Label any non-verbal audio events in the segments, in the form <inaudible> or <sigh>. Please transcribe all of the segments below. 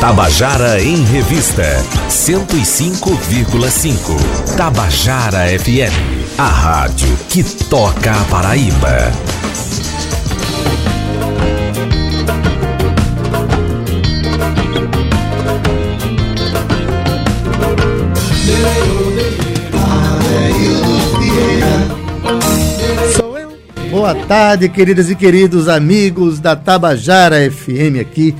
Tabajara em Revista 105,5. Tabajara FM, a rádio que toca a Paraíba. Boa tarde, queridas e queridos amigos da Tabajara FM aqui.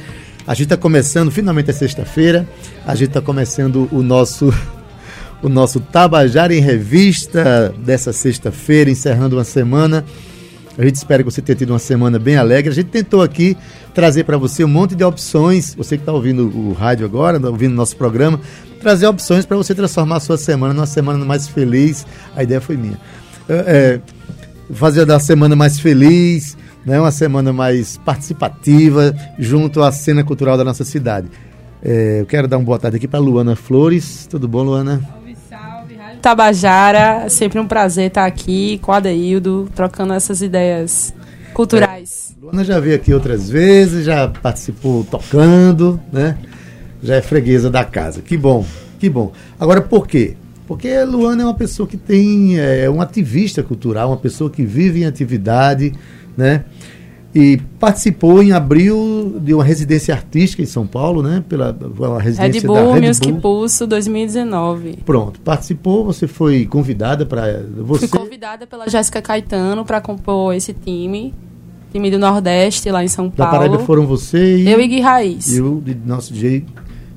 A gente está começando, finalmente é sexta-feira, a gente está começando o nosso <laughs> o nosso Tabajara em Revista dessa sexta-feira, encerrando uma semana. A gente espera que você tenha tido uma semana bem alegre. A gente tentou aqui trazer para você um monte de opções. Você que está ouvindo o rádio agora, tá ouvindo o nosso programa, trazer opções para você transformar a sua semana numa semana mais feliz. A ideia foi minha. É, é, fazer da semana mais feliz, né, uma semana mais participativa junto à cena cultural da nossa cidade. É, eu quero dar uma boa tarde aqui para Luana Flores. Tudo bom, Luana? Tabajara, sempre um prazer estar aqui com o Adeildo, trocando essas ideias culturais. É, Luana já veio aqui outras vezes, já participou tocando, né? Já é freguesa da casa. Que bom, que bom. Agora, por quê? Porque a Luana é uma pessoa que tem, é um ativista cultural, uma pessoa que vive em atividade, né? e participou em abril de uma residência artística em São Paulo, né? Pela uma residência Red Bull, da Red Music Bull. Pulso 2019. Pronto, participou, você foi convidada para você Fui convidada pela Jéssica Caetano para compor esse time, time do Nordeste lá em São Paulo. Da Paraíba foram você e eu e Gui Raiz. Eu de nosso DJ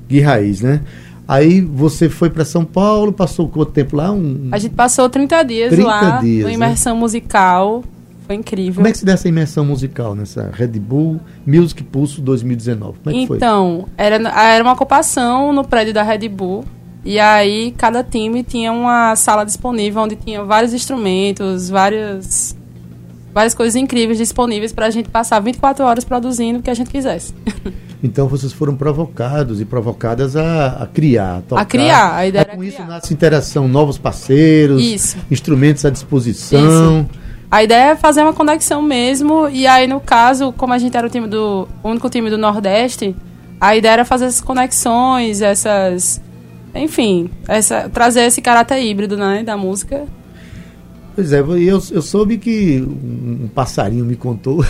Gui Raiz, né? Aí você foi para São Paulo, passou quanto tempo lá? Um... A gente passou 30 dias 30 lá, dias, uma imersão né? musical foi incrível. Como é que se deu essa imersão musical nessa Red Bull Music Pulso 2019? Como é que então, foi? Era, era uma ocupação no prédio da Red Bull. E aí, cada time tinha uma sala disponível onde tinha vários instrumentos, várias, várias coisas incríveis disponíveis para a gente passar 24 horas produzindo o que a gente quisesse. <laughs> Então vocês foram provocados e provocadas a, a criar, a tocar. A criar, a ideia é, Com isso nasce interação, novos parceiros, isso. instrumentos à disposição. Isso. A ideia é fazer uma conexão mesmo, e aí no caso, como a gente era o time do o único time do Nordeste, a ideia era fazer essas conexões, essas enfim, essa, trazer esse caráter híbrido né, da música. Pois é, eu, eu soube que um passarinho me contou,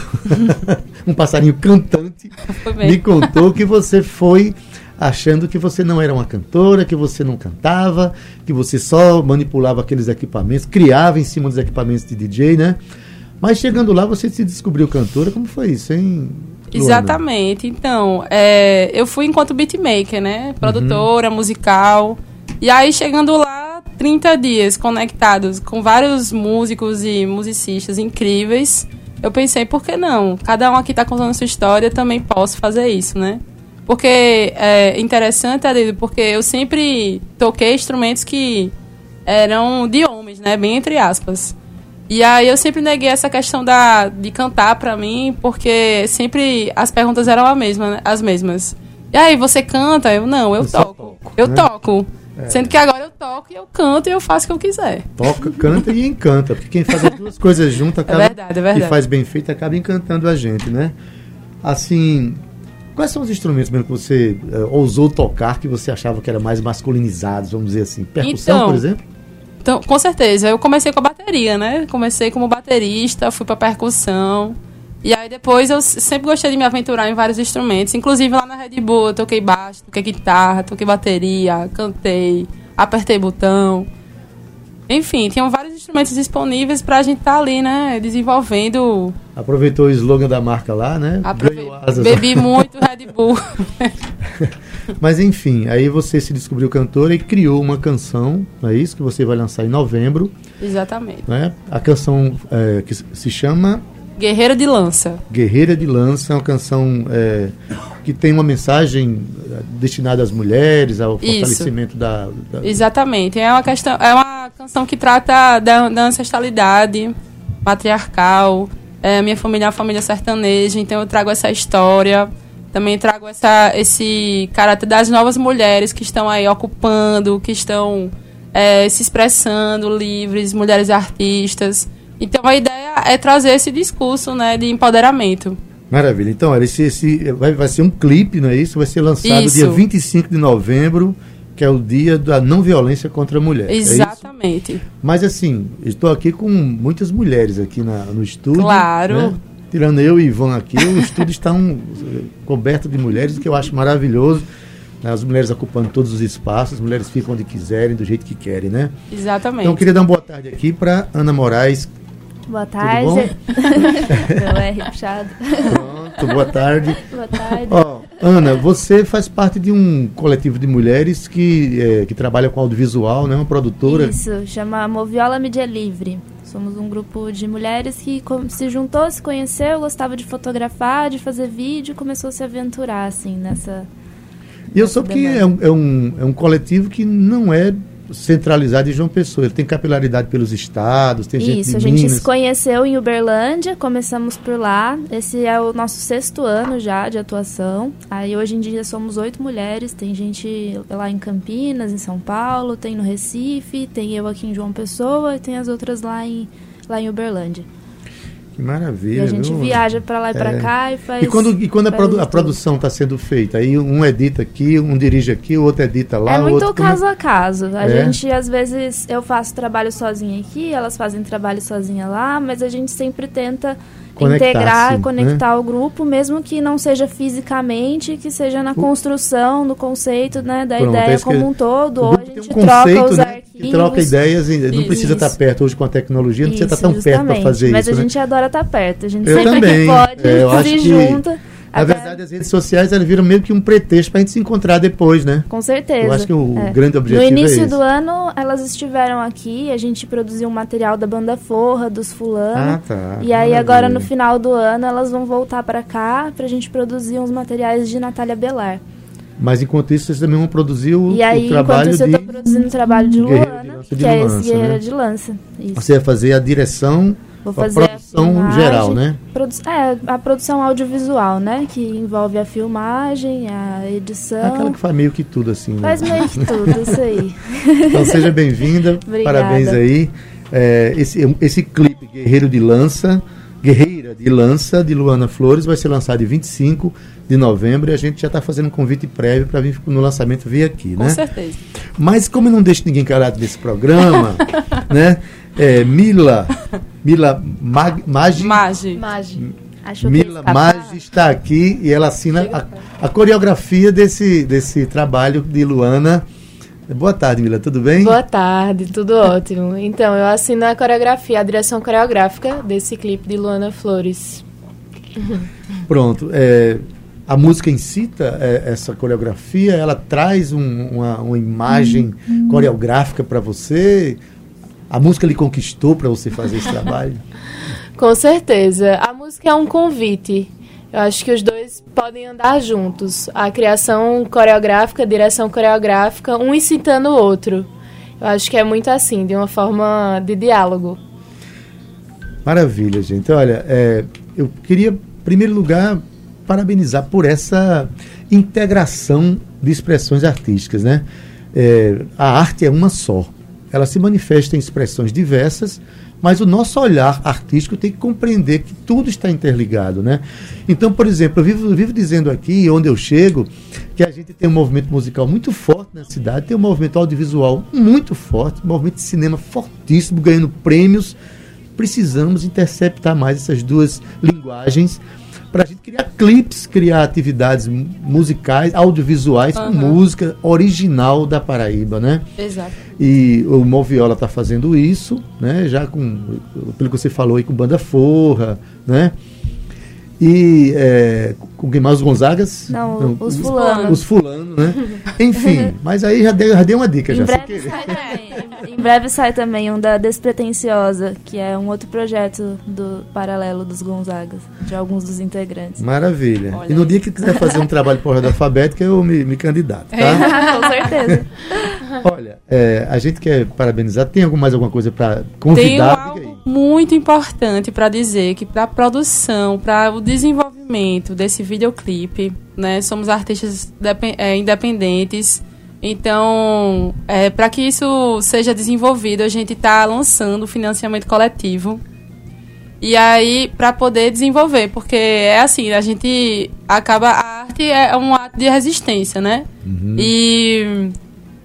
<laughs> um passarinho cantante <laughs> me contou que você foi achando que você não era uma cantora, que você não cantava, que você só manipulava aqueles equipamentos, criava em cima dos equipamentos de DJ, né? Mas chegando lá você se descobriu cantora, como foi isso, hein? Luana? Exatamente. Então, é, eu fui enquanto beatmaker, né? Produtora, uhum. musical. E aí, chegando lá, 30 dias conectados com vários músicos e musicistas incríveis, eu pensei, por que não? Cada um aqui está contando sua história, também posso fazer isso, né? Porque é interessante, Adilho, porque eu sempre toquei instrumentos que eram de homens, né? Bem entre aspas. E aí eu sempre neguei essa questão da, de cantar pra mim, porque sempre as perguntas eram a mesma, né? as mesmas. E aí, você canta? Eu não, eu, eu toco. toco. Eu né? toco. É. Sendo que agora eu toco e eu canto e eu faço o que eu quiser. Toca, canta e encanta. Porque quem faz as duas coisas juntas acaba, é verdade, é verdade. e faz bem feito acaba encantando a gente, né? Assim, Quais são os instrumentos mesmo que você uh, ousou tocar que você achava que era mais masculinizados, vamos dizer assim? Percussão, então, por exemplo? Então, com certeza. Eu comecei com a bateria, né? Comecei como baterista, fui para percussão. E aí depois eu sempre gostei de me aventurar em vários instrumentos. Inclusive lá na Red Bull eu toquei baixo, toquei guitarra, toquei bateria, cantei, apertei botão. Enfim, tinham vários instrumentos disponíveis para a gente estar tá ali, né? Desenvolvendo. Aproveitou o slogan da marca lá, né? Aprove... Bebi <laughs> muito Red Bull. <laughs> Mas enfim, aí você se descobriu cantora e criou uma canção, não é isso? Que você vai lançar em novembro. Exatamente. Né? A canção é, que se chama Guerreira de Lança. Guerreira de Lança é uma canção é, que tem uma mensagem é, destinada às mulheres, ao fortalecimento da, da, Exatamente. É uma, questão, é uma canção que trata da, da ancestralidade matriarcal. É, minha família é uma família sertaneja, então eu trago essa história. Também trago essa, esse caráter das novas mulheres que estão aí ocupando, que estão é, se expressando livres, mulheres artistas. Então a ideia é trazer esse discurso né, de empoderamento. Maravilha. Então, olha, esse, esse vai, vai ser um clipe, não é isso? Vai ser lançado Isso. dia 25 de novembro, que é o dia da não violência contra a mulher. é isso? Exatamente. Mas assim, estou aqui com muitas mulheres aqui na- no estúdio. Claro. né? Tirando eu e Ivan aqui, o estúdio está um, coberto de mulheres, o que eu acho maravilhoso. né? As mulheres ocupando todos os espaços, as mulheres ficam onde quiserem, do jeito que querem, né? Exatamente. Então eu queria dar uma boa tarde aqui para Ana Moraes. Boa bom? tarde. <laughs> Meu R puxado. Pronto, boa tarde. <laughs> Boa tarde. Ó, Ana, você faz parte de um coletivo de mulheres que, eh, que trabalha com audiovisual, né? Uma produtora. Isso, chama Moviola Mídia Livre. Somos um grupo de mulheres que se juntou, se conheceu, gostava de fotografar, de fazer vídeo e começou a se aventurar, assim, nessa... E eu soube que é um, é, um, é um coletivo que não é centralizado em João Pessoa. Ele tem capilaridade pelos estados, tem gente Isso, a gente Minas. se conheceu em Uberlândia, começamos por lá. Esse é o nosso sexto ano já de atuação. Aí hoje em dia somos oito mulheres, tem gente lá em Campinas, em São Paulo, tem no Recife, tem eu aqui em João Pessoa e tem as outras lá em, lá em Uberlândia. Que maravilha. E a gente viu? viaja pra lá e pra É. cá e faz. E quando, e quando a, produ- a produção está sendo feita? Aí um edita aqui, um dirige aqui, o outro edita lá. É muito outro caso a caso. A É? gente, às vezes, eu faço trabalho sozinha aqui, elas fazem trabalho sozinha lá, mas a gente sempre tenta Conectar, integrar e conectar o grupo, mesmo que não seja fisicamente, que seja na construção do conceito, né, da Pronto, é ideia isso que- como um todo. Ou a gente um troca conceito, os né, arquivos. que troca ideias, e não Isso. precisa estar perto hoje com a tecnologia, não precisa estar Isso, tão perto para justamente. fazer Mas isso. a né? gente adora estar perto. A gente Eu sempre também. que pode É, <laughs> se que, junta. Até- verdade, as redes sociais elas viram meio que um pretexto para a gente se encontrar depois, né? Com certeza. Eu acho que o É. grande objetivo No é início esse. do ano, elas estiveram aqui, a gente produziu um material da banda Forra, dos fulano. Ah, tá. E aí Maravilha. agora no final do ano elas vão voltar pra cá pra gente produzir uns materiais de Natália Belar. Mas enquanto isso, vocês também vão produzir o, e aí, o trabalho enquanto isso, de... eu tô produzindo o trabalho de de Luana, de que é Lança, esse Guerreira né? de Lança. Isso. Você vai fazer a direção, Vou a fazer a produção filmagem. geral, né? Produ- é, a produção audiovisual, né? Que envolve a filmagem, a edição. Aquela que faz meio que tudo assim, né? Faz meio que tudo, isso aí. <laughs> Então seja bem-vinda, <laughs> Obrigada. parabéns aí. É, esse, esse clipe Guerreiro de Lança, Guerreira de Lança, de Luana Flores, vai ser lançado em 25 de novembro e a gente já está fazendo um convite prévio para vir no lançamento vir aqui, Com né? certeza. Mas como eu não deixo ninguém calado nesse programa, <laughs> né? É, Mila, Mila Mag, Magi, Magi. Que Mila? Magi está aqui e ela assina a, a coreografia desse, desse trabalho de Luana. Boa tarde, Mila, tudo bem? Boa tarde, tudo ótimo. Então, eu assino a coreografia, a direção coreográfica desse clipe de Luana Flores. <laughs> Pronto. é, a música incita é, essa coreografia, ela traz um- uma, uma imagem coreográfica para você. A música lhe conquistou para você fazer esse trabalho. <laughs> Com certeza. A música é um convite. Eu acho que os dois podem andar juntos. A criação coreográfica, a direção coreográfica, um incitando o outro. Eu acho que é muito assim, de uma forma de diálogo. Maravilha, gente. Olha, é, eu queria, em primeiro lugar, parabenizar por essa integração de expressões artísticas, né? É, a arte é uma só. Ela se manifesta em expressões diversas, mas o nosso olhar artístico tem que compreender que tudo está interligado, né? Então, por exemplo, eu vivo, vivo dizendo aqui, onde eu chego, que a gente tem um movimento musical muito forte na cidade, tem um movimento audiovisual muito forte, um movimento de cinema fortíssimo, ganhando prêmios. Precisamos interceptar mais essas duas linguagens criar clipes, criar atividades mu- musicais, audiovisuais com Aham. música original da Paraíba, né? Exato. E o Moviola está fazendo isso, né? Já com, pelo que você falou aí, com Banda Forra, né? E é, com quem mais? Os Gonzagas? Não, os os, fulanos. os fulanos, né? <laughs> Enfim, mas aí já dei, já dei uma dica Em já. breve, sai breve sai também um da Despretensiosa, que é um outro projeto do paralelo dos Gonzagas, de alguns dos integrantes. Maravilha. Olha e no dia que quiser fazer um trabalho por ordem alfabética, eu me, me candidato, tá? <laughs> Com certeza. <laughs> Olha, é, a gente quer parabenizar. Tem algum, mais alguma coisa para convidar? Aí. algo muito importante para dizer que para a produção, para o desenvolvimento desse videoclipe, né, somos artistas é, independentes. Então, é, para que isso seja desenvolvido, a gente está lançando financiamento coletivo. E aí, para poder desenvolver, porque é assim, a gente acaba. A arte é um ato de resistência, né? E.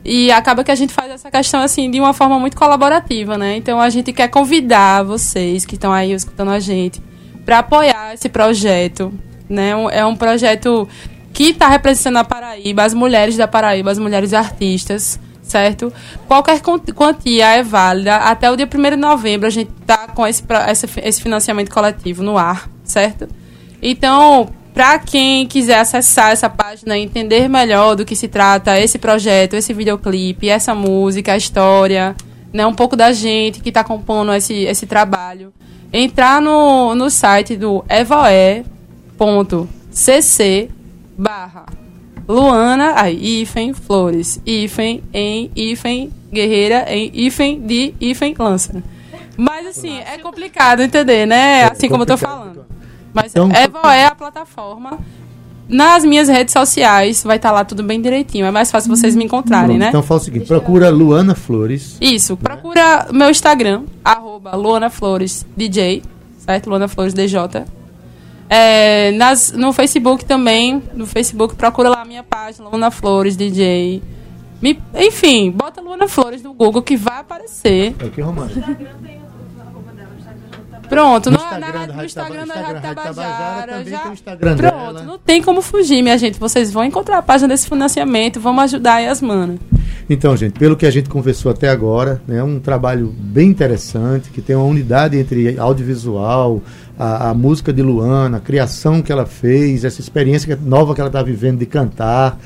E acaba que a gente faz essa questão assim de uma forma muito colaborativa, né? Então a gente quer convidar vocês que estão aí escutando a gente para apoiar esse projeto, né? É um projeto que está representando a Paraíba, as mulheres da Paraíba, as mulheres artistas, certo? Qualquer quan- quantia é válida. Até o dia 1 de novembro a gente está com esse, esse financiamento coletivo no ar, certo? Então, para quem quiser acessar essa página e entender melhor do que se trata esse projeto, esse videoclipe, essa música, a história, né, um pouco da gente que está compondo esse, esse trabalho, entrar no, no site do evoe.cc barra Luana, aí, hífen, flores, hífen, em, hífen, guerreira, em, hífen, de, hífen, lança. Mas, assim, é complicado entender, né? assim como eu tô falando. Mas Então- Evo é a plataforma. Nas minhas redes sociais vai estar lá tudo bem direitinho. É mais fácil vocês me encontrarem, Pronto, né? Então fala o seguinte, procura Luana Flores. Isso, procura meu Instagram, arroba Luana Flores DJ, certo? Luana Flores DJ. É, nas, no Facebook também, no Facebook procura lá a minha página, Luana Flores DJ. Me- enfim, bota Luana Flores no Google que vai aparecer. É o que? Pronto, No no, Instagram na, da no Instagram da Instagram Rádio Tabajara. Tabajara também já- tem o Instagram Pronto, dela. não tem como fugir, minha gente. Vocês vão encontrar a página desse financiamento, vamos ajudar aí as manas. Então, gente, pelo que a gente conversou até agora, é um trabalho bem interessante, que tem uma unidade entre audiovisual, a, a música de Luana, a criação que ela fez, essa experiência que- nova que ela está vivendo de cantar.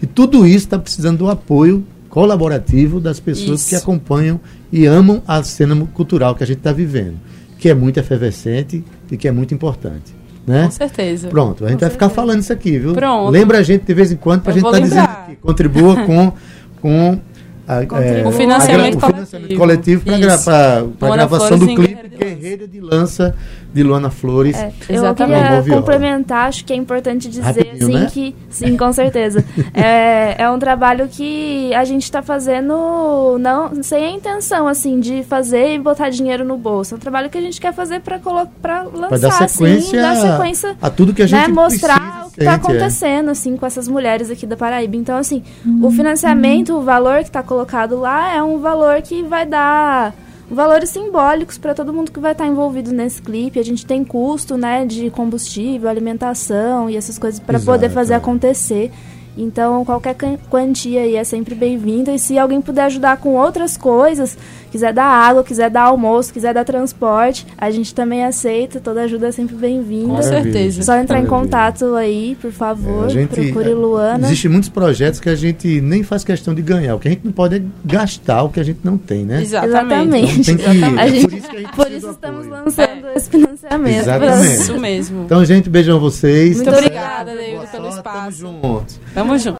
E tudo isso está precisando do apoio colaborativo das pessoas Isso. que acompanham e amam a cena cultural que a gente está vivendo, que é muito efervescente e que é muito importante. Né? Com certeza. Pronto, a gente vai ficar falando isso aqui, viu? Pronto. Lembra a gente de vez em quando para a gente estar dizendo lembrar. aqui. Contribua com, com a, é, O financiamento a o financiamento coletivo. coletivo para a gravação Flores do clipe Guerreira de Lança. Guerreira de Lança de Luana Flores. É, eu Exatamente. queria complementar, acho que é importante dizer Rapidinho, assim né? que sim, com certeza. <laughs> é, é um trabalho que a gente está fazendo não sem a intenção assim de fazer e botar dinheiro no bolso. É um trabalho que a gente quer fazer para lançar dar sequência, assim, dar sequência a tudo que a gente né, mostrar está é. acontecendo assim com essas mulheres aqui da Paraíba. Então assim, o financiamento, o valor que está colocado lá é um valor que vai dar valores simbólicos para todo mundo que vai estar envolvido nesse clipe. A gente tem custo, né, de combustível, alimentação e essas coisas para poder fazer acontecer. Então, qualquer quantia aí é sempre bem-vinda. E se alguém puder ajudar com outras coisas, quiser dar água, quiser dar almoço, quiser dar transporte, a gente também aceita. Toda ajuda é sempre Com bem-vinda. Maravilha. certeza. Só entrar em Maravilha. contato aí, por favor. É, a gente- Procure Luana. Existem muitos projetos que a gente nem faz questão de ganhar. O que a gente não pode é gastar o que a gente não tem, né? Exatamente. Então tem que, A é gente- por isso que a gente Por isso estamos apoio. lançando esse financiamento. Exatamente. Isso mesmo. Então, gente, beijão vocês. Muito Tá obrigada, Boa pelo. Tamo junto. Tamo junto.